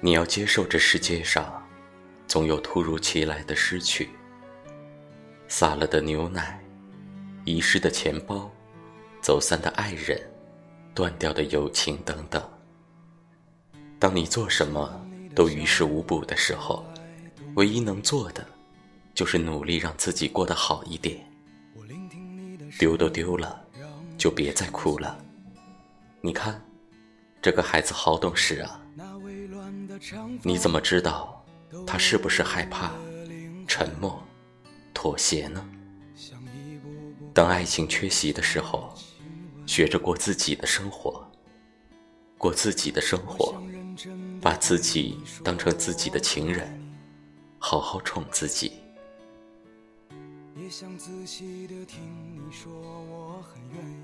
你要接受这世界上总有突如其来的失去，洒了的牛奶，遗失的钱包，走散的爱人，断掉的友情等等。当你做什么都于事无补的时候，唯一能做的就是努力让自己过得好一点。丢都丢了，就别再哭了。你看，这个孩子好懂事啊。你怎么知道他是不是害怕、沉默、妥协呢？当爱情缺席的时候，学着过自己的生活，过自己的生活，把自己当成自己的情人，好好宠自己。也想仔细的听你说我很愿意